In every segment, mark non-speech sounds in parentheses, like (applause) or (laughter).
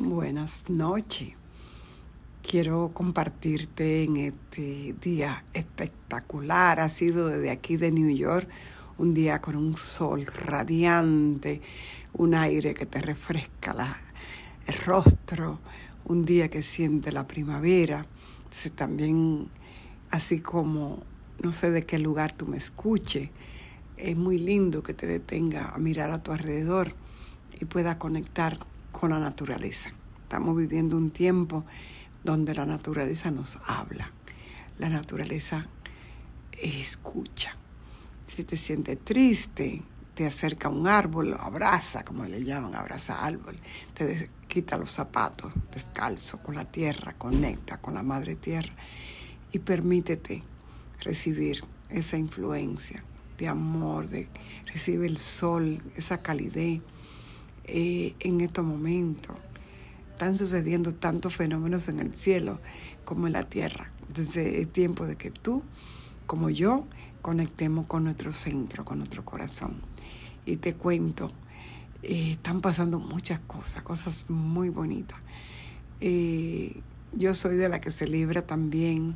Buenas noches. Quiero compartirte en este día espectacular. Ha sido desde aquí de New York un día con un sol radiante, un aire que te refresca la, el rostro, un día que siente la primavera. Entonces también, así como no sé de qué lugar tú me escuches, es muy lindo que te detenga a mirar a tu alrededor y pueda conectar con la naturaleza. Estamos viviendo un tiempo donde la naturaleza nos habla, la naturaleza escucha. Si te sientes triste, te acerca a un árbol, abraza, como le llaman, abraza árbol, te quita los zapatos descalzo con la tierra, conecta con la madre tierra y permítete recibir esa influencia de amor, de recibe el sol, esa calidez eh, en estos momentos. Están sucediendo tantos fenómenos en el cielo como en la tierra. Entonces es tiempo de que tú, como yo, conectemos con nuestro centro, con nuestro corazón. Y te cuento, eh, están pasando muchas cosas, cosas muy bonitas. Eh, yo soy de la que se libra también,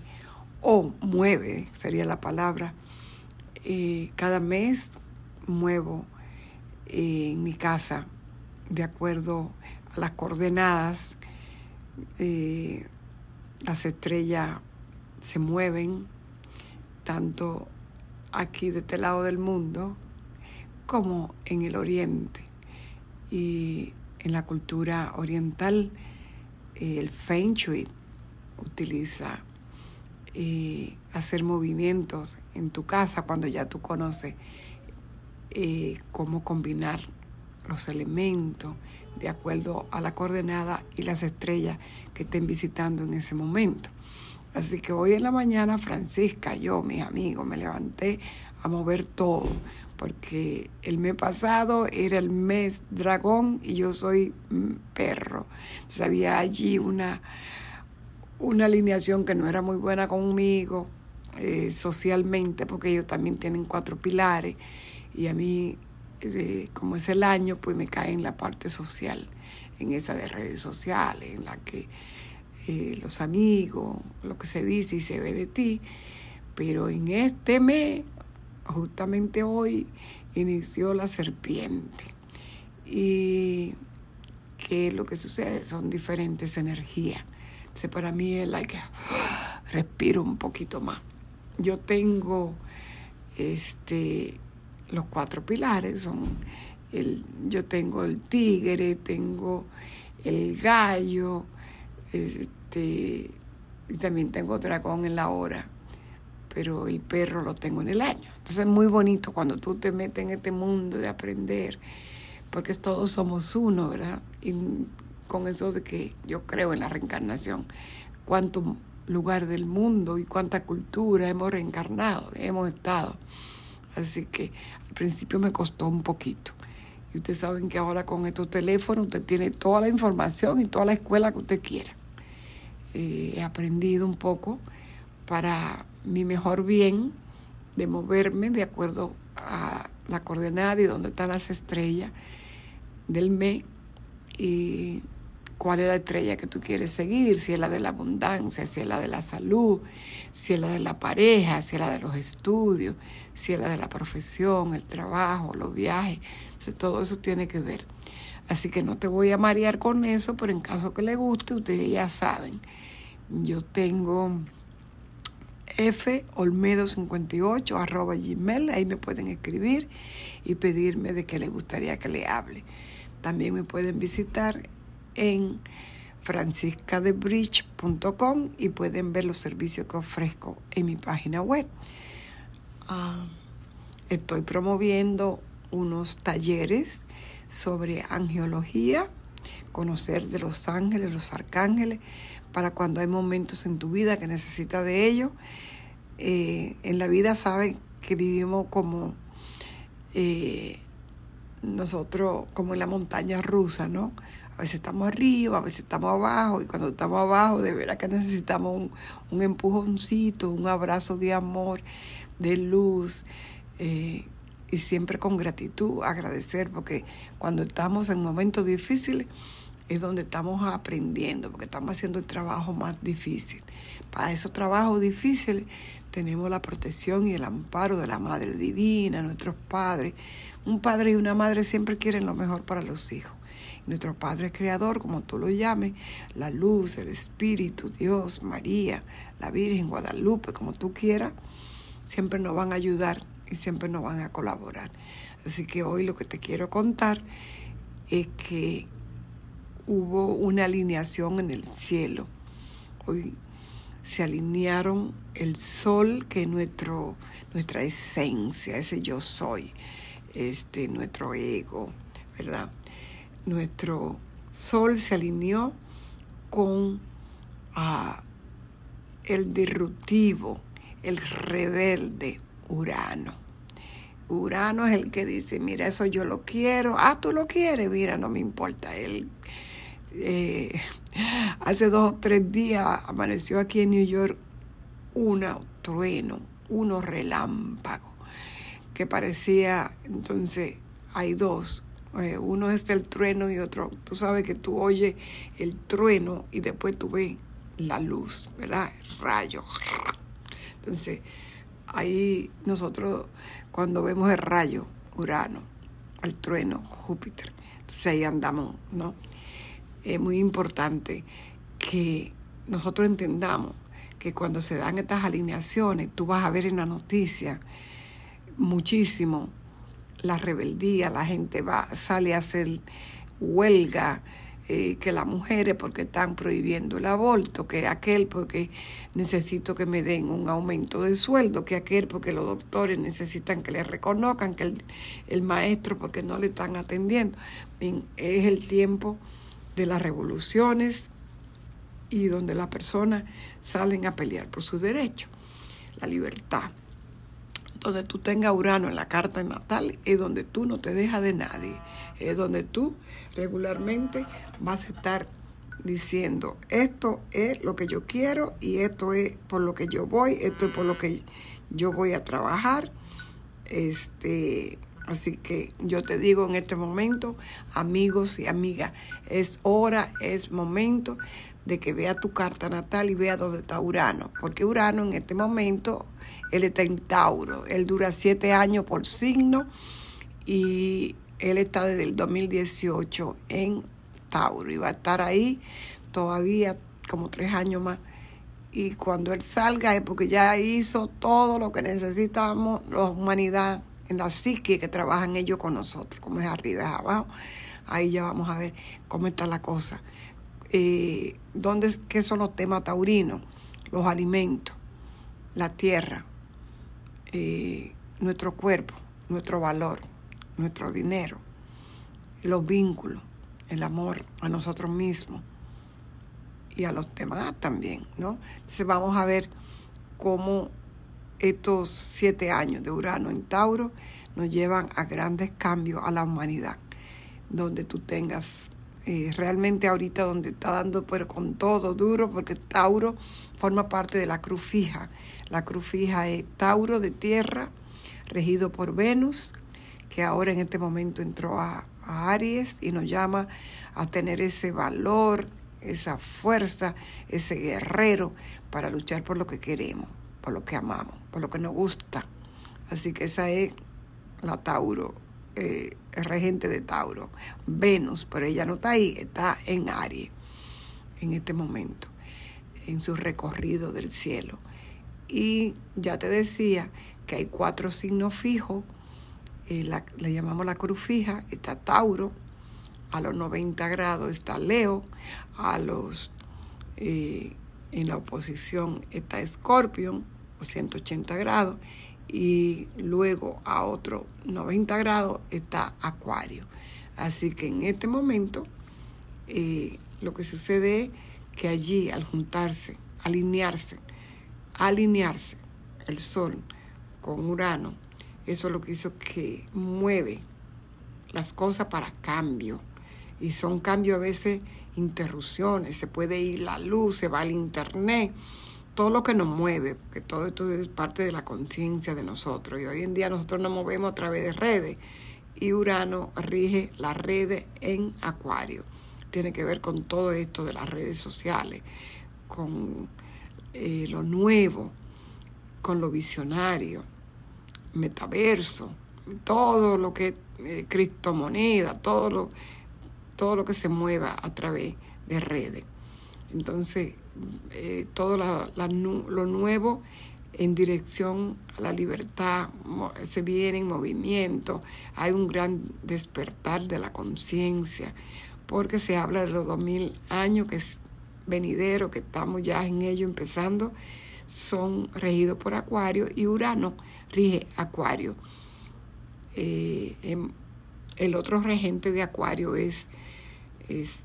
o mueve, sería la palabra, cada mes muevo en mi casa de acuerdo a las coordenadas. Eh, las estrellas se mueven tanto aquí de este lado del mundo como en el oriente. Y en la cultura oriental, el Feng Shui utiliza eh, hacer movimientos en tu casa cuando ya tú conoces eh, cómo combinar los elementos de acuerdo a la coordenada y las estrellas que estén visitando en ese momento. Así que hoy en la mañana Francisca, yo, mis amigos, me levanté a mover todo, porque el mes pasado era el mes dragón y yo soy perro. Entonces había allí una, una alineación que no era muy buena conmigo eh, socialmente, porque ellos también tienen cuatro pilares y a mí como es el año, pues me cae en la parte social, en esa de redes sociales, en la que eh, los amigos, lo que se dice y se ve de ti. Pero en este mes, justamente hoy, inició la serpiente. Y que lo que sucede son diferentes energías. Entonces para mí es like, respiro un poquito más. Yo tengo este los cuatro pilares son el, yo tengo el tigre, tengo el gallo, este, y también tengo dragón en la hora, pero el perro lo tengo en el año. Entonces es muy bonito cuando tú te metes en este mundo de aprender, porque todos somos uno, ¿verdad? Y con eso de que yo creo en la reencarnación, cuánto lugar del mundo y cuánta cultura hemos reencarnado, hemos estado. Así que al principio me costó un poquito. Y ustedes saben que ahora con estos teléfonos usted tiene toda la información y toda la escuela que usted quiera. Eh, he aprendido un poco para mi mejor bien de moverme de acuerdo a la coordenada y dónde están las estrellas del mes y cuál es la estrella que tú quieres seguir, si es la de la abundancia, si es la de la salud, si es la de la pareja, si es la de los estudios, si es la de la profesión, el trabajo, los viajes, todo eso tiene que ver. Así que no te voy a marear con eso, pero en caso que le guste, ustedes ya saben, yo tengo folmedo58 arroba gmail, ahí me pueden escribir y pedirme de qué les gustaría que le hable. También me pueden visitar en franciscadebridge.com y pueden ver los servicios que ofrezco en mi página web. Ah, estoy promoviendo unos talleres sobre angiología, conocer de los ángeles, los arcángeles, para cuando hay momentos en tu vida que necesitas de ellos. Eh, en la vida saben que vivimos como eh, nosotros, como en la montaña rusa, ¿no? A veces estamos arriba, a veces estamos abajo, y cuando estamos abajo, de veras que necesitamos un, un empujoncito, un abrazo de amor, de luz, eh, y siempre con gratitud, agradecer, porque cuando estamos en momentos difíciles, es donde estamos aprendiendo, porque estamos haciendo el trabajo más difícil. Para esos trabajos difíciles tenemos la protección y el amparo de la Madre Divina, nuestros padres. Un padre y una madre siempre quieren lo mejor para los hijos. Nuestro Padre Creador, como tú lo llames, la luz, el Espíritu, Dios, María, la Virgen, Guadalupe, como tú quieras, siempre nos van a ayudar y siempre nos van a colaborar. Así que hoy lo que te quiero contar es que hubo una alineación en el cielo. Hoy se alinearon el sol, que es nuestro, nuestra esencia, ese yo soy, este, nuestro ego, ¿verdad? Nuestro sol se alineó con ah, el disruptivo, el rebelde Urano. Urano es el que dice, mira, eso yo lo quiero. Ah, tú lo quieres, mira, no me importa. Él eh, (laughs) hace dos o tres días amaneció aquí en New York un trueno, uno relámpago, que parecía, entonces hay dos, uno es el trueno y otro, tú sabes que tú oyes el trueno y después tú ves la luz, ¿verdad? Rayo. Entonces, ahí nosotros cuando vemos el rayo, Urano, el trueno, Júpiter, entonces ahí andamos, ¿no? Es muy importante que nosotros entendamos que cuando se dan estas alineaciones, tú vas a ver en la noticia muchísimo la rebeldía, la gente va, sale a hacer huelga, eh, que las mujeres porque están prohibiendo el aborto, que aquel porque necesito que me den un aumento de sueldo, que aquel porque los doctores necesitan que le reconozcan, que el, maestro porque no le están atendiendo. es el tiempo de las revoluciones y donde las personas salen a pelear por sus derechos, la libertad donde tú tengas Urano en la carta natal es donde tú no te dejas de nadie. Es donde tú regularmente vas a estar diciendo, esto es lo que yo quiero y esto es por lo que yo voy, esto es por lo que yo voy a trabajar. Este, así que yo te digo en este momento, amigos y amigas, es hora, es momento de que vea tu carta natal y vea dónde está Urano, porque Urano en este momento él está en Tauro. Él dura siete años por signo y él está desde el 2018 en Tauro y va a estar ahí todavía como tres años más. Y cuando él salga es porque ya hizo todo lo que necesitamos la humanidad en la psique que trabajan ellos con nosotros, como es arriba, es abajo. Ahí ya vamos a ver cómo está la cosa. Eh, ¿dónde, ¿Qué son los temas taurinos? Los alimentos, la tierra, eh, nuestro cuerpo, nuestro valor, nuestro dinero, los vínculos, el amor a nosotros mismos y a los demás también, ¿no? Entonces vamos a ver cómo estos siete años de Urano en Tauro nos llevan a grandes cambios a la humanidad, donde tú tengas eh, realmente ahorita donde está dando pero con todo duro, porque Tauro forma parte de la cruz fija. La cruz fija es Tauro de tierra, regido por Venus, que ahora en este momento entró a, a Aries y nos llama a tener ese valor, esa fuerza, ese guerrero para luchar por lo que queremos, por lo que amamos, por lo que nos gusta. Así que esa es la Tauro eh, regente de Tauro, Venus, pero ella no está ahí, está en Aries en este momento, en su recorrido del cielo. Y ya te decía que hay cuatro signos fijos, eh, le llamamos la cruz fija, está Tauro, a los 90 grados está Leo, a los eh, en la oposición está Escorpión, o 180 grados, y luego a otro 90 grados está Acuario. Así que en este momento eh, lo que sucede es que allí al juntarse, alinearse, alinearse el Sol con Urano, eso es lo que hizo que mueve las cosas para cambio. Y son cambios a veces interrupciones, se puede ir la luz, se va al internet todo lo que nos mueve, porque todo esto es parte de la conciencia de nosotros. Y hoy en día nosotros nos movemos a través de redes. Y Urano rige las redes en Acuario. tiene que ver con todo esto de las redes sociales, con eh, lo nuevo, con lo visionario, metaverso, todo lo que eh, criptomoneda, todo lo, todo lo que se mueva a través de redes. Entonces, eh, todo lo nuevo en dirección a la libertad, se viene en movimiento, hay un gran despertar de la conciencia, porque se habla de los 2000 años que es venidero, que estamos ya en ello empezando, son regidos por Acuario y Urano rige Acuario. Eh, em, el otro regente de Acuario es, es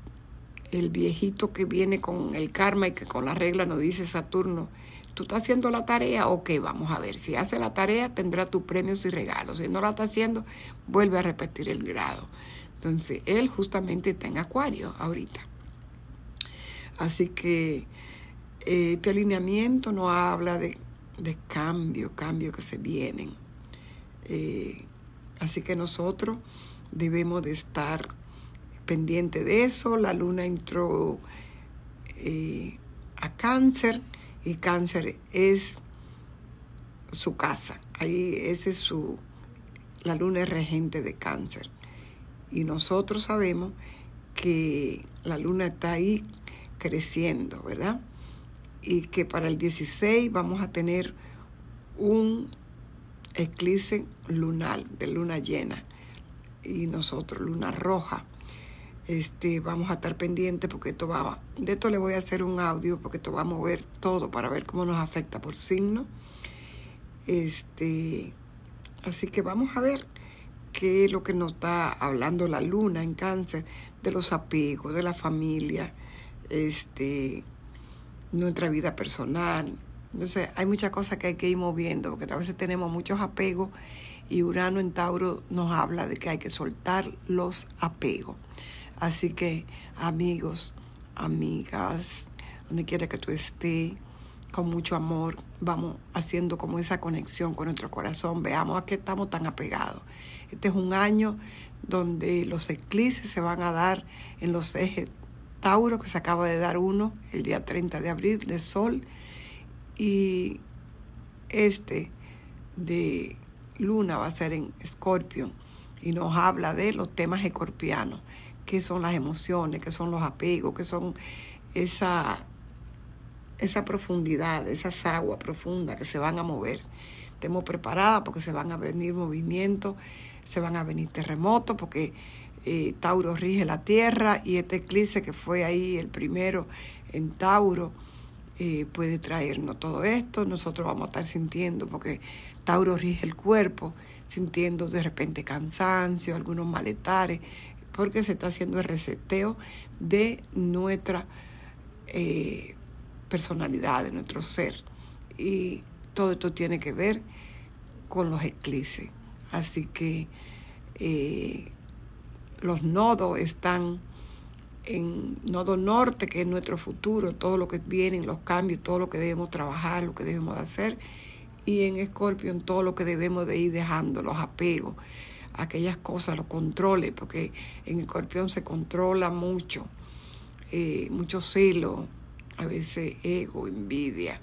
el viejito que viene con el karma y que con la regla nos dice Saturno, ¿tú estás haciendo la tarea? Ok, vamos a ver, si hace la tarea tendrá tus premios y regalos, si no la está haciendo, vuelve a repetir el grado. Entonces, él justamente está en Acuario ahorita. Así que eh, este alineamiento no habla de, de cambio, cambio que se vienen. Eh, así que nosotros debemos de estar pendiente de eso. La luna entró eh, a cáncer y cáncer es su casa. Ahí ese es su, la luna es regente de cáncer. Y nosotros sabemos que la luna está ahí creciendo, ¿verdad? Y que para el 16 vamos a tener un eclipse lunar, de luna llena, y nosotros, luna roja. Este, vamos a estar pendientes porque esto va, de esto le voy a hacer un audio porque esto va a mover todo para ver cómo nos afecta por signo. Este, así que vamos a ver qué es lo que nos está hablando la luna en cáncer, de los apegos, de la familia, este, nuestra vida personal. Entonces hay muchas cosas que hay que ir moviendo, porque a veces tenemos muchos apegos y Urano en Tauro nos habla de que hay que soltar los apegos. Así que amigos, amigas, donde quiera que tú estés, con mucho amor, vamos haciendo como esa conexión con nuestro corazón. Veamos a qué estamos tan apegados. Este es un año donde los eclipses se van a dar en los ejes Tauro, que se acaba de dar uno el día 30 de abril de Sol, y este de Luna va a ser en Escorpio y nos habla de los temas escorpianos qué son las emociones, qué son los apegos, qué son esa, esa profundidad, esas aguas profundas que se van a mover. Estemos preparadas porque se van a venir movimientos, se van a venir terremotos, porque eh, Tauro rige la tierra y este eclipse que fue ahí el primero en Tauro eh, puede traernos todo esto. Nosotros vamos a estar sintiendo, porque Tauro rige el cuerpo, sintiendo de repente cansancio, algunos maletares, porque se está haciendo el reseteo de nuestra eh, personalidad, de nuestro ser. Y todo esto tiene que ver con los eclipses. Así que eh, los nodos están en nodo norte, que es nuestro futuro, todo lo que viene, los cambios, todo lo que debemos trabajar, lo que debemos hacer. Y en Escorpio, todo lo que debemos de ir dejando, los apegos, aquellas cosas, los controles, porque en escorpión se controla mucho, eh, mucho celo, a veces ego, envidia,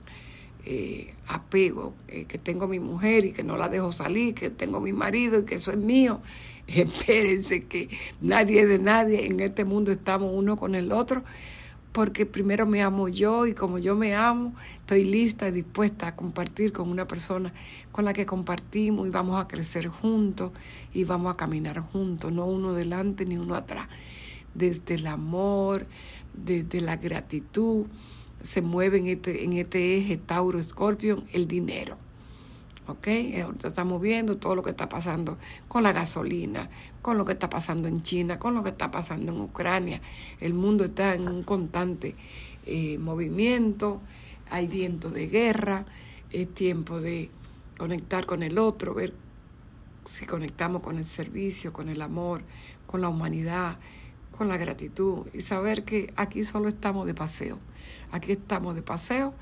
eh, apego, eh, que tengo mi mujer y que no la dejo salir, que tengo mi marido y que eso es mío. (laughs) Espérense que nadie es de nadie, en este mundo estamos uno con el otro porque primero me amo yo y como yo me amo, estoy lista y dispuesta a compartir con una persona con la que compartimos y vamos a crecer juntos y vamos a caminar juntos, no uno delante ni uno atrás. Desde el amor, desde la gratitud, se mueve en este, en este eje Tauro-Scorpion el dinero. ¿Ok? Ahorita estamos viendo todo lo que está pasando con la gasolina, con lo que está pasando en China, con lo que está pasando en Ucrania. El mundo está en un constante eh, movimiento, hay viento de guerra, es tiempo de conectar con el otro, ver si conectamos con el servicio, con el amor, con la humanidad, con la gratitud y saber que aquí solo estamos de paseo. Aquí estamos de paseo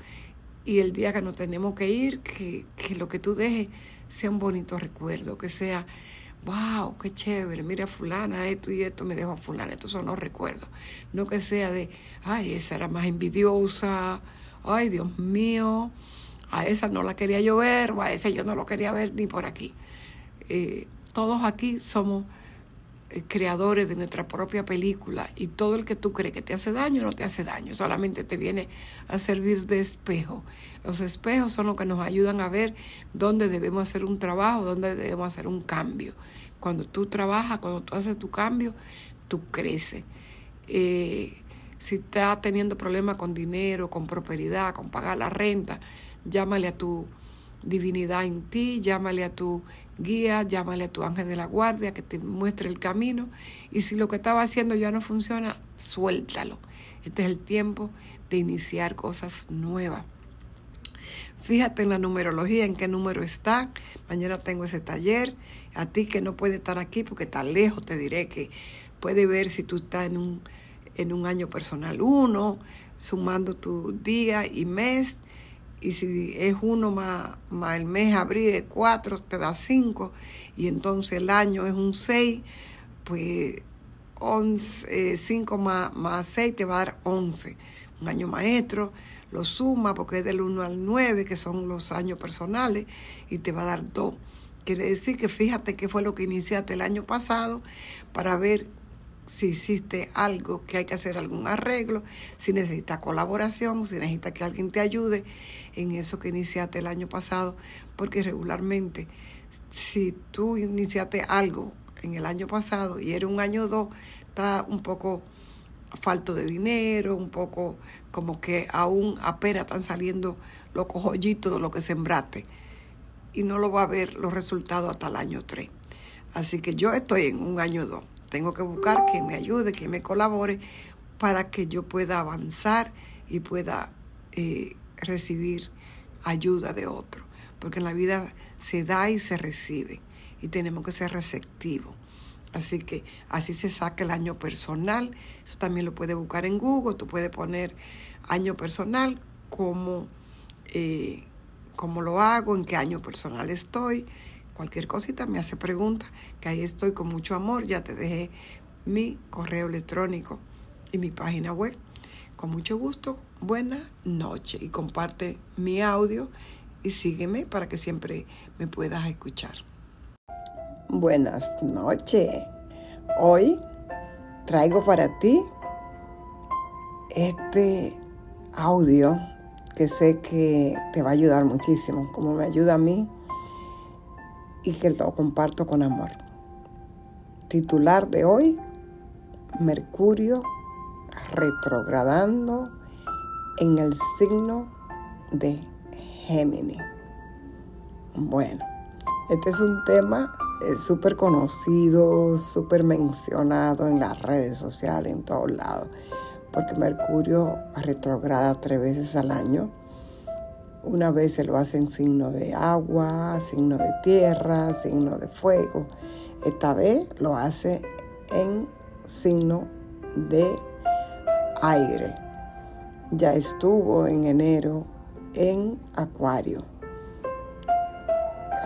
y el día que nos tenemos que ir, que, lo que tú dejes sea un bonito recuerdo, que sea wow, qué chévere, mira fulana, esto y esto me dejó a fulana, estos son los recuerdos. No que sea de, ay, esa era más envidiosa, ay, Dios mío, a esa no la quería yo ver, o a ese yo no lo quería ver ni por aquí. Eh, todos aquí somos creadores de nuestra propia película y todo el que tú crees que te hace daño no te hace daño, solamente te viene a servir de espejo. Los espejos son los que nos ayudan a ver dónde debemos hacer un trabajo, dónde debemos hacer un cambio. Cuando tú trabajas, cuando tú haces tu cambio, tú creces. Eh, si estás teniendo problemas con dinero, con prosperidad, con pagar la renta, llámale a tu divinidad en ti, llámale a tu guía, llámale a tu ángel de la guardia que te muestre el camino. Y si lo que estaba haciendo ya no funciona, suéltalo. Este es el tiempo de iniciar cosas nuevas. Fíjate en la numerología, en qué número está. Mañana tengo ese taller. A ti que no puede estar aquí porque está lejos, te diré que puede ver si tú estás en un, en un año personal 1, sumando tu día y mes y si es uno más, más el mes abril es cuatro, te da cinco, y entonces el año es un seis, pues once, eh, cinco más, más seis te va a dar once. Un año maestro, lo suma porque es del 1 al 9, que son los años personales, y te va a dar dos. Quiere decir que fíjate qué fue lo que iniciaste el año pasado para ver si hiciste algo que hay que hacer algún arreglo, si necesitas colaboración, si necesitas que alguien te ayude en eso que iniciaste el año pasado, porque regularmente si tú iniciaste algo en el año pasado y era un año o dos, está un poco falto de dinero, un poco como que aún apenas están saliendo los cojollitos de lo que sembraste y no lo va a ver los resultados hasta el año 3. Así que yo estoy en un año 2 tengo que buscar que me ayude, que me colabore para que yo pueda avanzar y pueda eh, recibir ayuda de otro. Porque en la vida se da y se recibe y tenemos que ser receptivos. Así que así se saca el año personal. Eso también lo puedes buscar en Google. Tú puedes poner año personal, como, eh, cómo lo hago, en qué año personal estoy Cualquier cosita me hace pregunta, que ahí estoy con mucho amor. Ya te dejé mi correo electrónico y mi página web. Con mucho gusto, buena noche y comparte mi audio y sígueme para que siempre me puedas escuchar. Buenas noches. Hoy traigo para ti este audio que sé que te va a ayudar muchísimo, como me ayuda a mí y que lo comparto con amor. Titular de hoy, Mercurio retrogradando en el signo de Géminis. Bueno, este es un tema eh, súper conocido, súper mencionado en las redes sociales, en todos lados, porque Mercurio retrograda tres veces al año una vez se lo hace en signo de agua, signo de tierra, signo de fuego. Esta vez lo hace en signo de aire. Ya estuvo en enero en Acuario.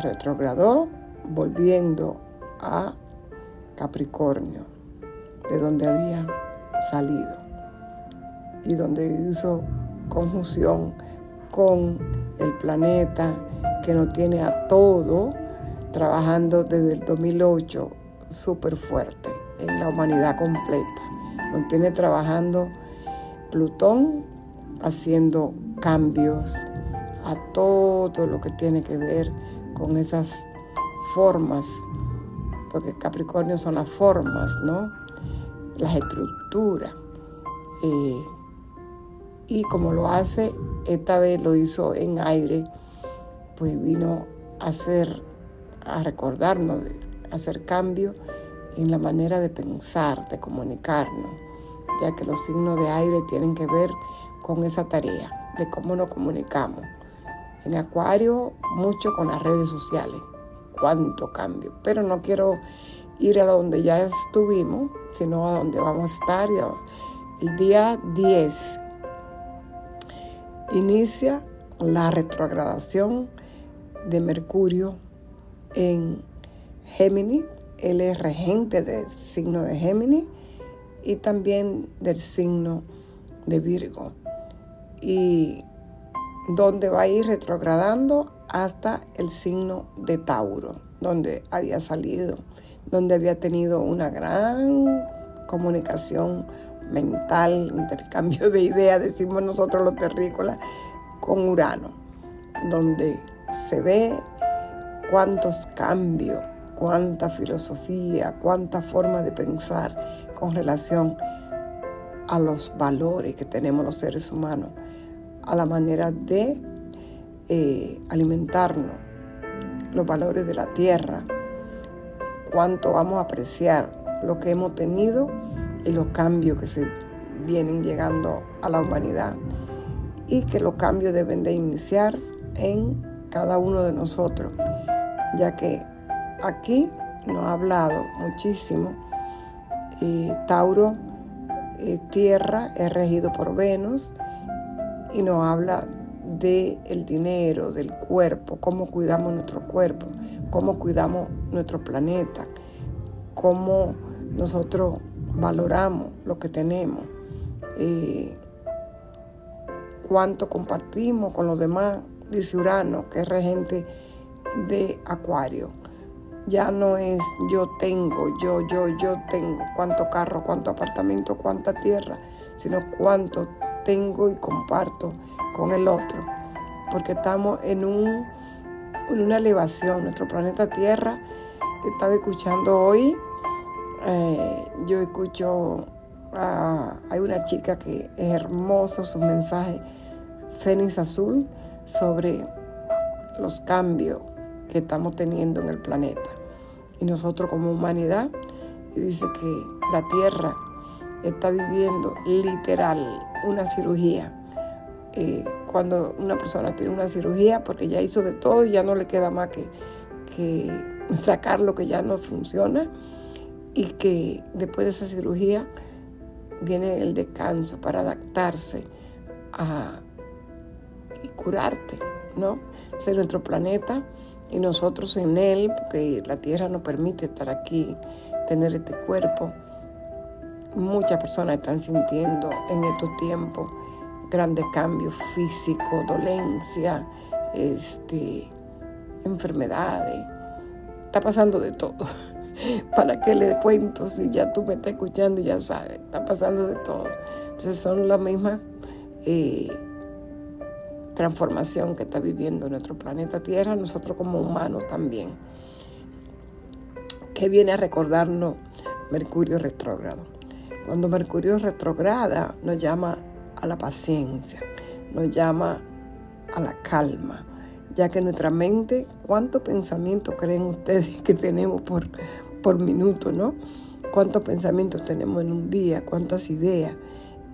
Retrogradó volviendo a Capricornio, de donde había salido y donde hizo conjunción con el planeta que nos tiene a todo trabajando desde el 2008 súper fuerte en la humanidad completa. Nos tiene trabajando Plutón haciendo cambios a todo lo que tiene que ver con esas formas, porque Capricornio son las formas, ¿no? Las estructuras. Eh, y como lo hace, esta vez lo hizo en aire, pues vino a hacer, a recordarnos, a hacer cambio en la manera de pensar, de comunicarnos, ya que los signos de aire tienen que ver con esa tarea, de cómo nos comunicamos. En Acuario, mucho con las redes sociales, cuánto cambio, pero no quiero ir a donde ya estuvimos, sino a donde vamos a estar el día 10 inicia la retrogradación de Mercurio en Géminis Él es regente del signo de Géminis y también del signo de Virgo. Y donde va a ir retrogradando hasta el signo de Tauro, donde había salido, donde había tenido una gran comunicación mental, intercambio de ideas, decimos nosotros los terrícolas, con Urano, donde se ve cuántos cambios, cuánta filosofía, cuánta forma de pensar con relación a los valores que tenemos los seres humanos, a la manera de eh, alimentarnos, los valores de la tierra, cuánto vamos a apreciar lo que hemos tenido y los cambios que se vienen llegando a la humanidad y que los cambios deben de iniciar en cada uno de nosotros, ya que aquí nos ha hablado muchísimo. y Tauro, eh, tierra, es regido por Venus y nos habla del el dinero, del cuerpo, cómo cuidamos nuestro cuerpo, cómo cuidamos nuestro planeta, cómo nosotros valoramos lo que tenemos, eh, cuánto compartimos con los demás, dice Urano, que es regente de Acuario. Ya no es yo tengo, yo, yo, yo tengo, cuánto carro, cuánto apartamento, cuánta tierra, sino cuánto tengo y comparto con el otro. Porque estamos en, un, en una elevación. Nuestro planeta Tierra, estaba escuchando hoy, eh, yo escucho, hay una chica que es hermoso su mensaje, Fénix Azul, sobre los cambios que estamos teniendo en el planeta. Y nosotros como humanidad, dice que la Tierra está viviendo literal una cirugía. Eh, cuando una persona tiene una cirugía, porque ya hizo de todo y ya no le queda más que, que sacar lo que ya no funciona, y que después de esa cirugía viene el descanso para adaptarse a y curarte, ¿no? Ser nuestro planeta y nosotros en él, porque la Tierra no permite estar aquí, tener este cuerpo Muchas personas están sintiendo en estos tiempos grandes cambios físicos, dolencia, este, enfermedades. Está pasando de todo. (laughs) ¿Para qué le cuento si ya tú me estás escuchando y ya sabes? Está pasando de todo. Entonces son la misma eh, transformación que está viviendo nuestro planeta Tierra, nosotros como humanos también. Que viene a recordarnos Mercurio retrógrado. Cuando Mercurio retrograda, nos llama a la paciencia, nos llama a la calma, ya que nuestra mente, ¿cuántos pensamientos creen ustedes que tenemos por, por minuto, no? ¿Cuántos pensamientos tenemos en un día? ¿Cuántas ideas?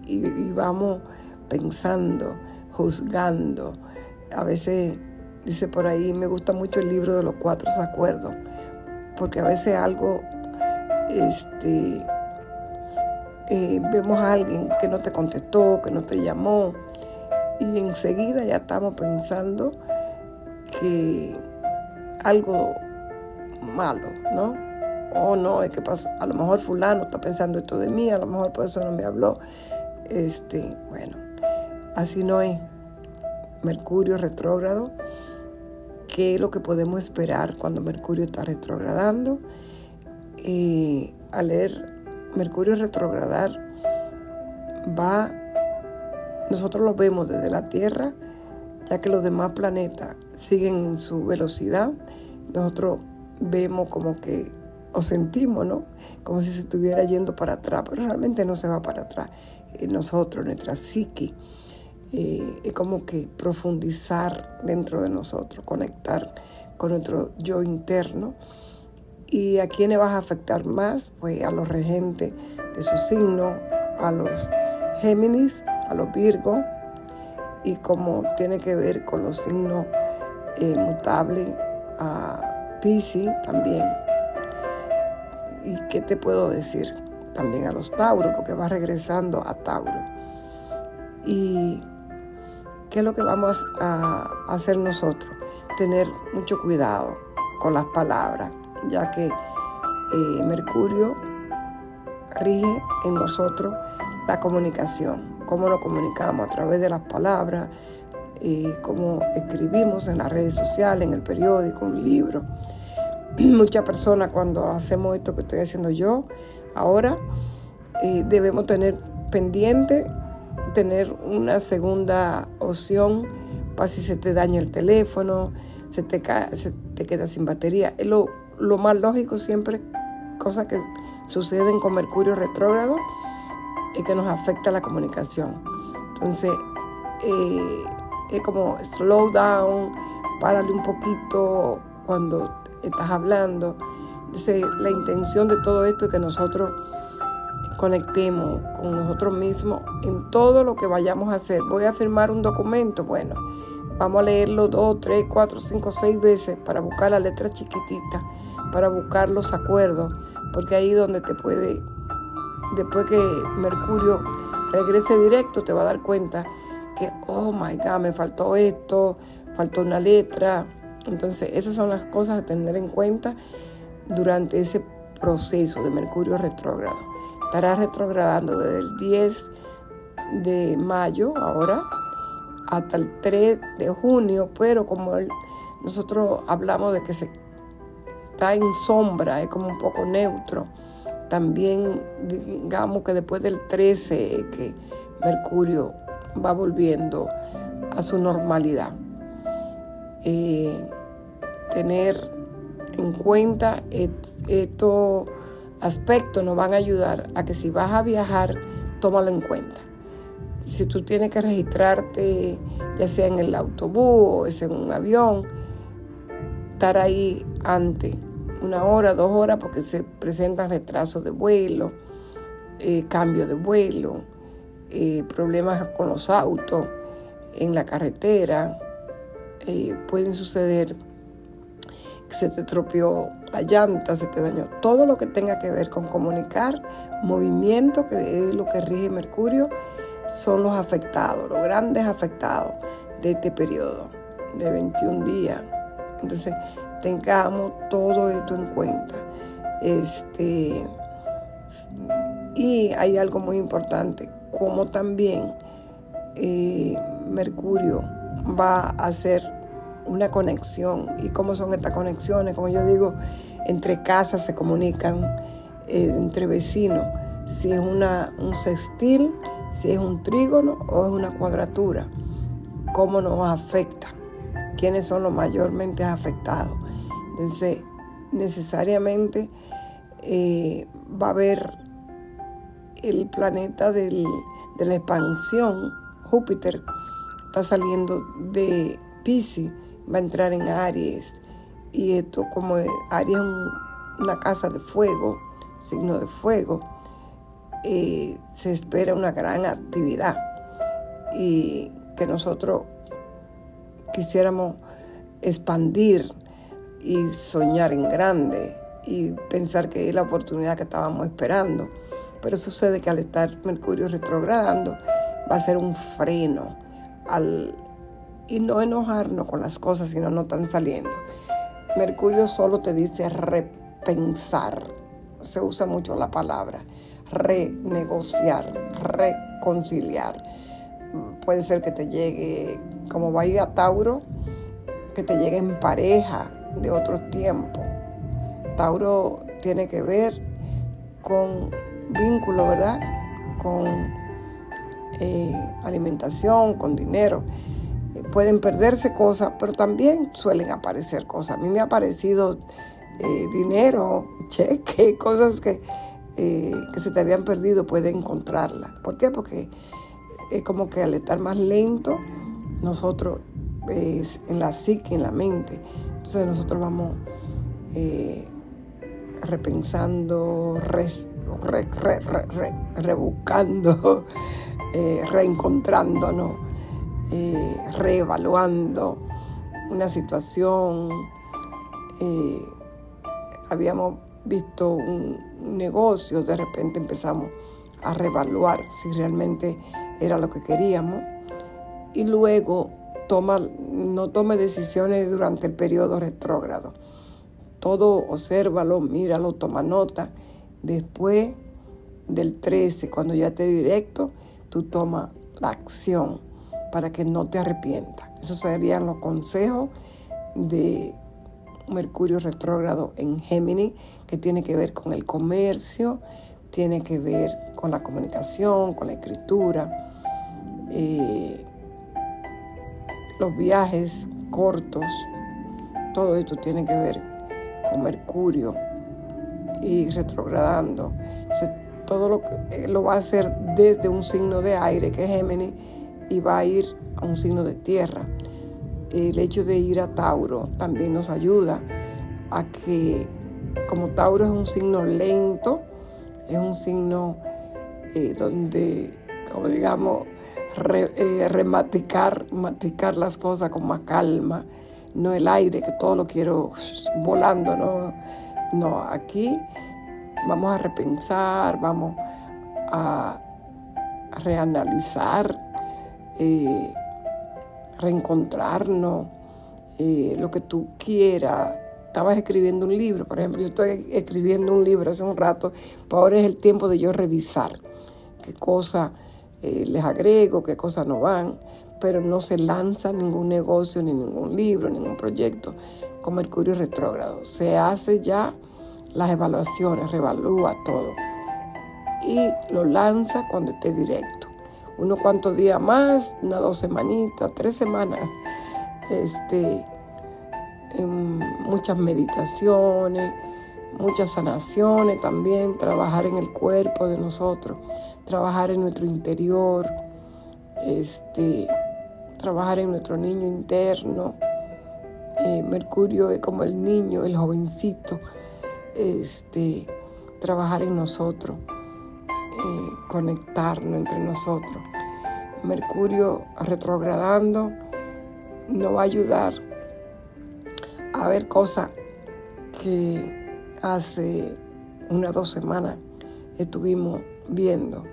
Y, vamos pensando, juzgando. A veces, dice por ahí, me gusta mucho el libro de los cuatro acuerdos, porque a veces algo este, eh, vemos a alguien que no te contestó, que no te llamó, y enseguida ya estamos pensando que algo malo, ¿no? O no, es que a lo mejor fulano está pensando esto de mí, a lo mejor por eso no me habló. Este, bueno, así no es. Mercurio retrógrado, ¿qué es lo que podemos esperar cuando Mercurio está retrogradando? Eh, a leer Mercurio retrogradar va, nosotros lo vemos desde la Tierra, ya que los demás planetas siguen en su velocidad, nosotros vemos como que, o sentimos, ¿no? Como si se estuviera yendo para atrás, pero realmente no se va para atrás. nosotros, nuestra psique, eh, es como que profundizar dentro de nosotros, conectar con nuestro yo interno ¿Y a quiénes vas a afectar más? Pues a los regentes de su signo, a los Géminis, a los Virgo, y como tiene que ver con los signos eh, mutables, a Pisces también. ¿Y qué te puedo decir? También a los Tauros, porque va regresando a Tauro. ¿Y qué es lo que vamos a hacer nosotros? Tener mucho cuidado con las palabras ya que eh, Mercurio rige en nosotros la comunicación, cómo nos comunicamos a través de las palabras, eh, cómo escribimos en las redes sociales, en el periódico, un libro. (clears throat) Muchas personas cuando hacemos esto que estoy haciendo yo, ahora eh, debemos tener pendiente, tener una segunda opción para si se te daña el teléfono, se te, se te queda sin batería. Es lo, más lógico siempre, cosas que suceden con Mercurio retrógrado y que nos afecta la comunicación. Entonces, eh, es como slow down, párale un poquito cuando estás hablando. Entonces, la intención de todo esto es que nosotros conectemos con nosotros mismos en todo lo que vayamos a hacer. Voy a firmar un documento, bueno, vamos a leerlo dos, tres, cuatro, cinco, seis veces para buscar la letra chiquitita, para buscar los acuerdos, porque ahí donde te puede, después que Mercurio regrese directo, te va a dar cuenta que, oh my God, me faltó esto, faltó una letra. Entonces, esas son las cosas a tener en cuenta durante ese proceso de Mercurio retrógrado. Estará retrogradando desde el 10 de mayo ahora hasta el 3 de junio, pero como nosotros hablamos de que se está en sombra, es como un poco neutro. También digamos que después del 13 que Mercurio va volviendo a su normalidad. Eh, tener en cuenta estos aspectos nos van a ayudar a que si vas a viajar, tómalo en cuenta. Si tú tienes que registrarte, ya sea en el autobús o en un avión, estar ahí antes, una hora, dos horas, porque se presentan retrasos de vuelo, eh, cambio de vuelo, eh, problemas con los autos en la carretera, eh, pueden suceder que se te tropeó la llanta, se te dañó. Todo lo que tenga que ver con comunicar, movimiento, que es lo que rige Mercurio, son los afectados, los grandes afectados de este periodo de 21 días. Entonces, tengamos todo esto en cuenta. Este, y hay algo muy importante, como también eh, Mercurio va a hacer una conexión. ¿Y cómo son estas conexiones? Como yo digo, entre casas se comunican, eh, entre vecinos. Si es una, un sextil, si es un trígono o es una cuadratura. ¿Cómo nos afecta? ¿Quiénes son los mayormente afectados? Entonces, necesariamente eh, va a haber el planeta de la expansión, Júpiter, está saliendo de Pisces, va a entrar en Aries. Y esto como Aries es una casa de fuego, signo de fuego, eh, se espera una gran actividad y que nosotros quisiéramos expandir y soñar en grande y pensar que es la oportunidad que estábamos esperando. Pero sucede que al estar Mercurio retrogradando va a ser un freno al, y no enojarnos con las cosas si no nos están saliendo. Mercurio solo te dice repensar. Se usa mucho la palabra renegociar, reconciliar. Puede ser que te llegue, como va a ir a Tauro, que te llegue en pareja de otros tiempos. Tauro tiene que ver con vínculo, ¿verdad? Con eh, alimentación, con dinero. Eh, pueden perderse cosas, pero también suelen aparecer cosas. A mí me ha aparecido eh, dinero, cheque, (laughs) cosas que, que se te habían perdido, pueden encontrarlas. ¿Por qué? Porque es como que al estar más lento, nosotros, en la psique, en la mente, entonces nosotros vamos repensando, rebuscando, (laughs) eh, reencontrándonos, eh, reevaluando una situación. Eh, habíamos visto un negocio, de repente empezamos a reevaluar si realmente era lo que queríamos y luego toma, no tome decisiones durante el periodo retrógrado todo obsérvalo, míralo, toma nota. Después del 13, cuando ya esté directo, tú tomas la acción para que no te arrepientas. Esos serían los consejos de Mercurio retrógrado en Géminis, que tiene que ver con el comercio, tiene que ver con la comunicación, con la escritura, eh, los viajes cortos, todo esto tiene que ver con Mercurio y retrogradando. todo lo, que, lo va a hacer desde un signo de aire, que es Géminis, y va a ir a un signo de tierra. El hecho de ir a Tauro también nos ayuda a que, como Tauro es un signo lento, es un signo eh, donde, como digamos, eh, rematicar maticar las cosas con más calma, no el aire, que todo lo quiero volando, no, no, aquí vamos a repensar, vamos a reanalizar, eh, reencontrarnos, eh, lo que tú quieras. Estabas escribiendo un libro, por ejemplo, yo estoy escribiendo un libro hace un rato, pero ahora es el tiempo de yo revisar qué cosas eh, les agrego, qué cosas no van, pero no se lanza ningún negocio, ni ningún libro, ningún proyecto con Mercurio retrógrado. Se hace ya las evaluaciones, revalúa todo y lo lanza cuando esté directo. Uno cuantos días más, una dos semanitas, tres semanas, este, muchas meditaciones, muchas sanaciones también, trabajar en el cuerpo de nosotros, trabajar en nuestro interior, este, trabajar en nuestro niño interno. Eh, Mercurio es como el niño, el jovencito, este, trabajar en nosotros, eh, conectarnos entre nosotros. Mercurio retrogradando nos va a ayudar a ver cosas que hace unas dos semanas estuvimos viendo.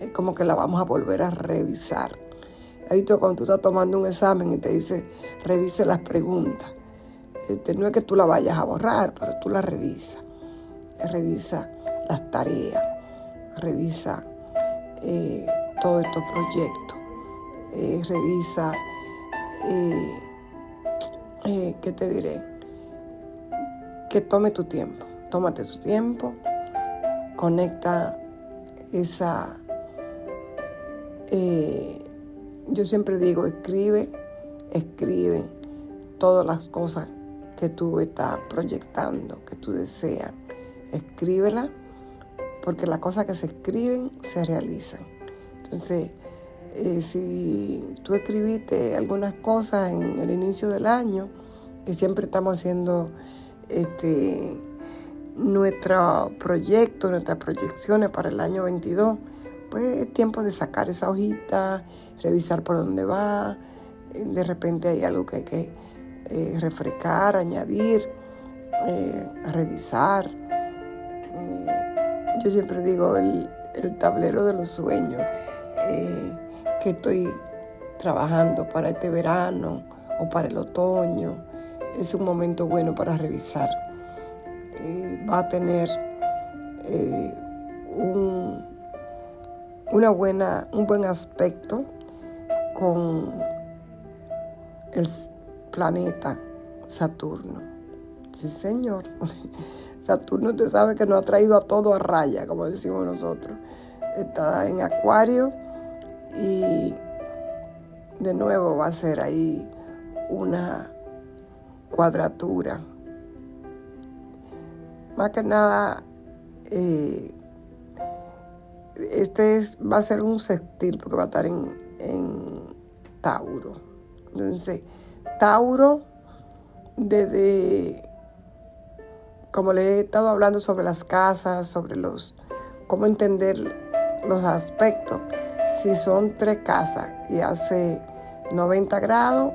Es como que la vamos a volver a revisar. He visto cuando tú estás tomando un examen y te dice, revise las preguntas. Este, no es que tú la vayas a borrar, pero tú la revisas. Revisa las tareas, revisa eh, todos estos proyectos, eh, revisa, eh, ¿qué te diré? que tome tu tiempo. Tómate tu tiempo, conecta esa... Eh, yo siempre digo, escribe, escribe todas las cosas que tú estás proyectando, que tú deseas. Escríbela, porque las cosas que se escriben se realizan. Entonces, eh, si tú escribiste algunas cosas en el inicio del año, que siempre estamos haciendo este, nuestro proyecto, nuestras proyecciones para el año 22, pues es tiempo de sacar esa hojita, revisar por dónde va, eh, de repente hay algo que hay que eh, refrescar, añadir, eh, revisar. yo siempre digo el, el, tablero de los sueños que estoy trabajando para este verano o para el otoño es un momento bueno para revisar. Eh, va a tener eh, un, una buena, un buen aspecto con el planeta Saturno. Sí, señor. (laughs) Saturno usted sabe que nos ha traído a todo a raya, como decimos nosotros. Está en Acuario y de nuevo va a ser ahí una cuadratura. Más que nada, eh, este va a ser un sextil porque va a estar en, en Tauro. Entonces, Tauro, desde, como le he estado hablando sobre las casas, sobre los, cómo entender los aspectos, si son tres casas y hace 90 grados,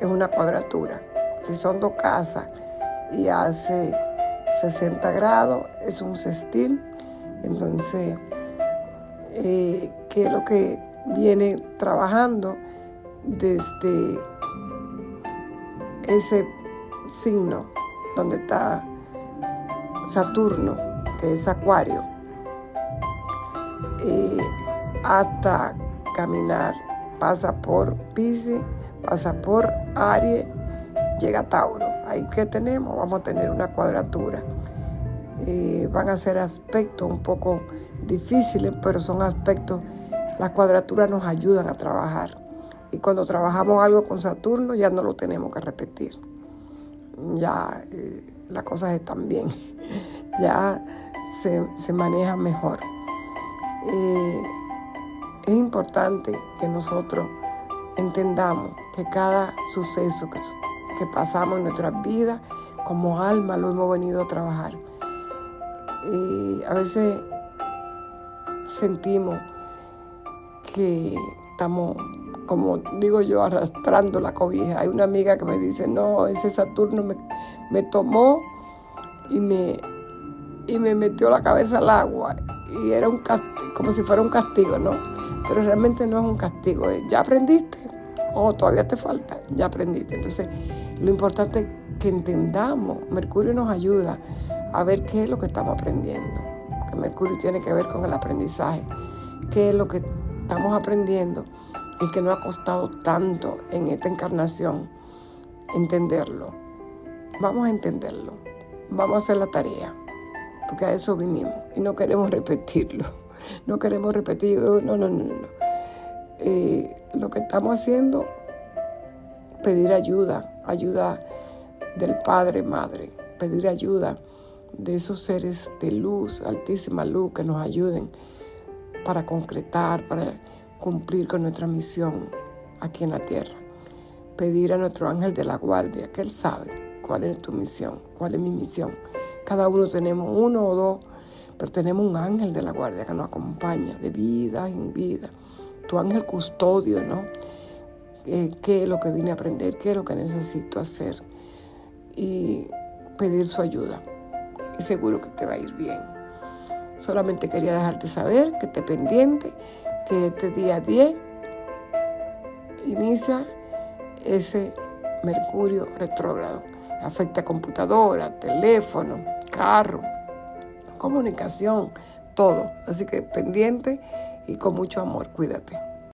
es una cuadratura. Si son dos casas y hace 60 grados, es un sextil. Entonces, eh, ¿qué es lo que viene trabajando desde ese signo donde está Saturno, que es Acuario, hasta caminar, pasa por Pisces, pasa por Aries, llega Tauro. Ahí que tenemos, vamos a tener una cuadratura. Van a ser aspectos un poco difíciles, pero son aspectos, las cuadraturas nos ayudan a trabajar. Y cuando trabajamos algo con Saturno ya no lo tenemos que repetir. Ya eh, las cosas están bien, (laughs) ya se, se manejan mejor. Eh, es importante que nosotros entendamos que cada suceso que, que pasamos en nuestras vidas, como alma lo hemos venido a trabajar. Y a veces sentimos que estamos, como digo yo, arrastrando la cobija. Hay una amiga que me dice, no, ese Saturno me, me tomó y me, y me metió la cabeza al agua. Y era un como si fuera un castigo, ¿no? Pero realmente no es un castigo. ¿Ya aprendiste? ¿O todavía te falta? Ya aprendiste. Entonces, lo importante es que entendamos. Mercurio nos ayuda a ver qué es lo que estamos aprendiendo. Que Mercurio tiene que ver con el aprendizaje. ¿Qué es lo que estamos aprendiendo y que nos ha costado tanto en esta encarnación entenderlo? Vamos a entenderlo. Vamos a hacer la tarea. Porque a eso vinimos y no queremos repetirlo. (laughs) No queremos repetir. No, no, no, no. Eh, lo que estamos haciendo, pedir ayuda, ayuda del Padre, Madre, pedir ayuda de esos seres de luz, altísima luz, que nos ayuden para concretar, para cumplir con nuestra misión aquí en la tierra. Pedir a nuestro ángel de la guardia, que él sabe cuál es tu misión, cuál es mi misión. Cada uno tenemos uno o dos, pero tenemos un ángel de la guardia que nos acompaña de vida en vida. Tu ángel custodio, ¿no? Eh, ¿Qué es lo que vine a aprender? ¿Qué es lo que necesito hacer? Y pedir su ayuda. Y seguro que te va a ir bien. Solamente quería dejarte saber que esté pendiente, que este día 10 inicia ese Mercurio retrógrado. Afecta computadora, teléfono, carro, comunicación, todo. Así que pendiente y con mucho amor, cuídate.